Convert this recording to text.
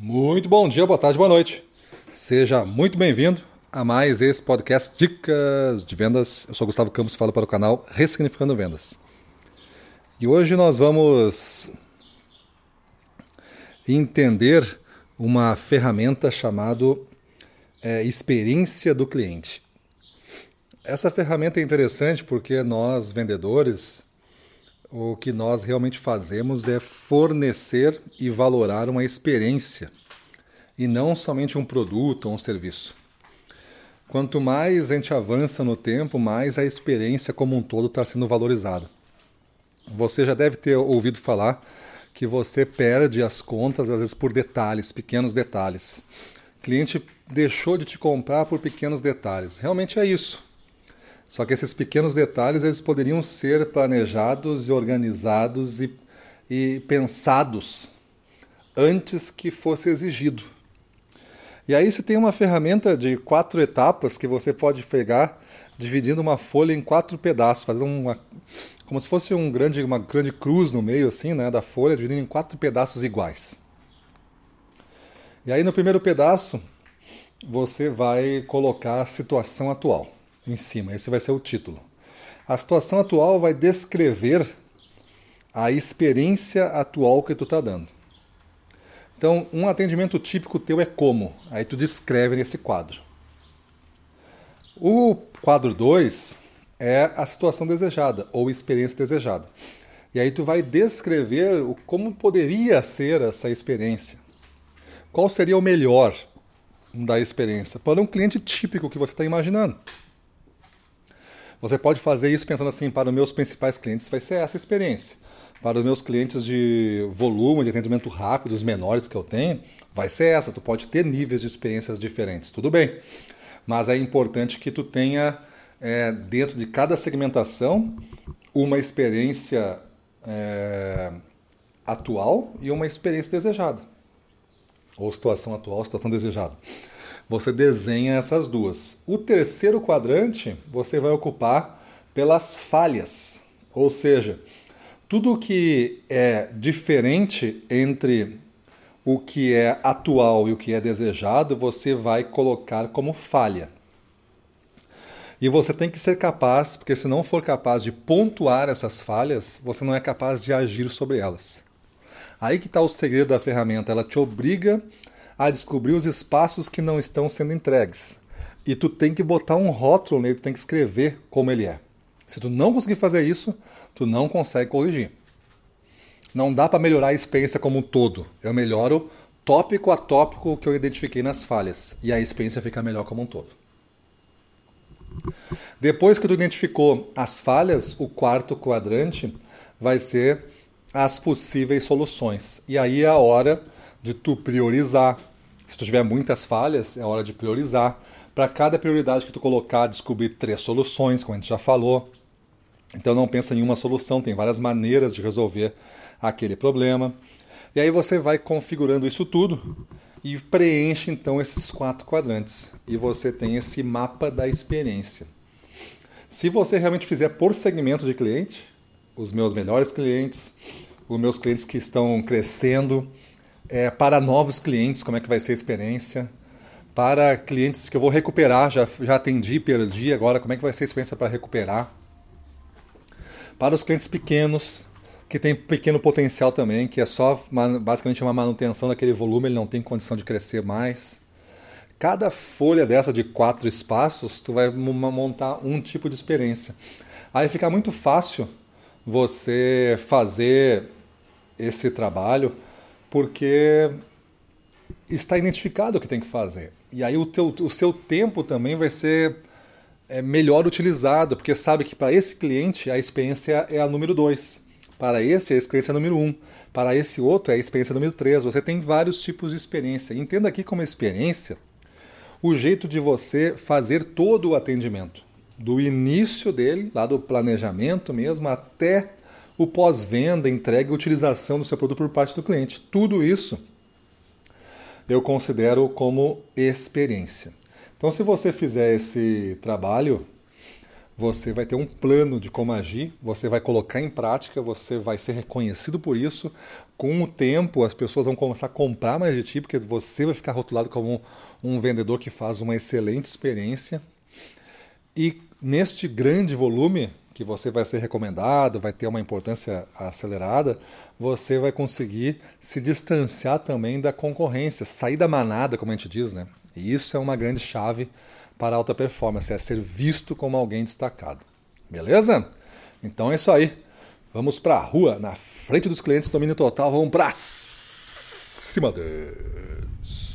Muito bom dia, boa tarde, boa noite. Seja muito bem-vindo a mais esse podcast Dicas de Vendas. Eu sou Gustavo Campos, falo para o canal Ressignificando Vendas. E hoje nós vamos entender uma ferramenta chamada é, experiência do cliente. Essa ferramenta é interessante porque nós, vendedores, o que nós realmente fazemos é fornecer e valorar uma experiência e não somente um produto ou um serviço. Quanto mais a gente avança no tempo, mais a experiência como um todo está sendo valorizada. Você já deve ter ouvido falar que você perde as contas, às vezes por detalhes, pequenos detalhes. O cliente deixou de te comprar por pequenos detalhes. Realmente é isso. Só que esses pequenos detalhes eles poderiam ser planejados e organizados e, e pensados antes que fosse exigido. E aí você tem uma ferramenta de quatro etapas que você pode pegar dividindo uma folha em quatro pedaços, fazendo uma como se fosse um grande, uma grande cruz no meio assim, né, da folha, dividindo em quatro pedaços iguais. E aí no primeiro pedaço você vai colocar a situação atual em cima. Esse vai ser o título. A situação atual vai descrever a experiência atual que tu está dando. Então, um atendimento típico teu é como? Aí tu descreve nesse quadro. O quadro 2 é a situação desejada ou experiência desejada. E aí tu vai descrever o como poderia ser essa experiência. Qual seria o melhor da experiência para um cliente típico que você está imaginando? Você pode fazer isso pensando assim, para os meus principais clientes vai ser essa experiência. Para os meus clientes de volume, de atendimento rápido, os menores que eu tenho, vai ser essa. Tu pode ter níveis de experiências diferentes, tudo bem. Mas é importante que tu tenha é, dentro de cada segmentação uma experiência é, atual e uma experiência desejada. Ou situação atual, situação desejada você desenha essas duas. O terceiro quadrante você vai ocupar pelas falhas, ou seja, tudo que é diferente entre o que é atual e o que é desejado, você vai colocar como falha. E você tem que ser capaz, porque se não for capaz de pontuar essas falhas, você não é capaz de agir sobre elas. Aí que está o segredo da ferramenta, ela te obriga a descobrir os espaços que não estão sendo entregues. E tu tem que botar um rótulo nele, tu tem que escrever como ele é. Se tu não conseguir fazer isso, tu não consegue corrigir. Não dá para melhorar a experiência como um todo. Eu melhoro tópico a tópico que eu identifiquei nas falhas e a experiência fica melhor como um todo. Depois que tu identificou as falhas, o quarto quadrante vai ser as possíveis soluções. E aí é a hora de tu priorizar, se tu tiver muitas falhas, é hora de priorizar. Para cada prioridade que tu colocar, descobrir três soluções, como a gente já falou. Então não pensa em uma solução, tem várias maneiras de resolver aquele problema. E aí você vai configurando isso tudo e preenche então esses quatro quadrantes. E você tem esse mapa da experiência. Se você realmente fizer por segmento de cliente, os meus melhores clientes, os meus clientes que estão crescendo, é, para novos clientes, como é que vai ser a experiência. Para clientes que eu vou recuperar, já, já atendi, perdi, agora como é que vai ser a experiência para recuperar. Para os clientes pequenos, que tem pequeno potencial também, que é só basicamente uma manutenção daquele volume, ele não tem condição de crescer mais. Cada folha dessa de quatro espaços, tu vai montar um tipo de experiência. Aí fica muito fácil você fazer esse trabalho porque está identificado o que tem que fazer. E aí o, teu, o seu tempo também vai ser é, melhor utilizado, porque sabe que para esse cliente a experiência é a número 2. Para esse, a experiência é número 1. Um. Para esse outro, é a experiência número 3. Você tem vários tipos de experiência. Entenda aqui como experiência o jeito de você fazer todo o atendimento. Do início dele, lá do planejamento mesmo, até o pós-venda, entrega e utilização do seu produto por parte do cliente. Tudo isso eu considero como experiência. Então, se você fizer esse trabalho, você vai ter um plano de como agir, você vai colocar em prática, você vai ser reconhecido por isso. Com o tempo, as pessoas vão começar a comprar mais de ti, porque você vai ficar rotulado como um vendedor que faz uma excelente experiência. E neste grande volume, que você vai ser recomendado, vai ter uma importância acelerada, você vai conseguir se distanciar também da concorrência, sair da manada, como a gente diz, né? E isso é uma grande chave para alta performance, é ser visto como alguém destacado. Beleza? Então é isso aí. Vamos para a rua, na frente dos clientes, domínio total, vamos para cima deles.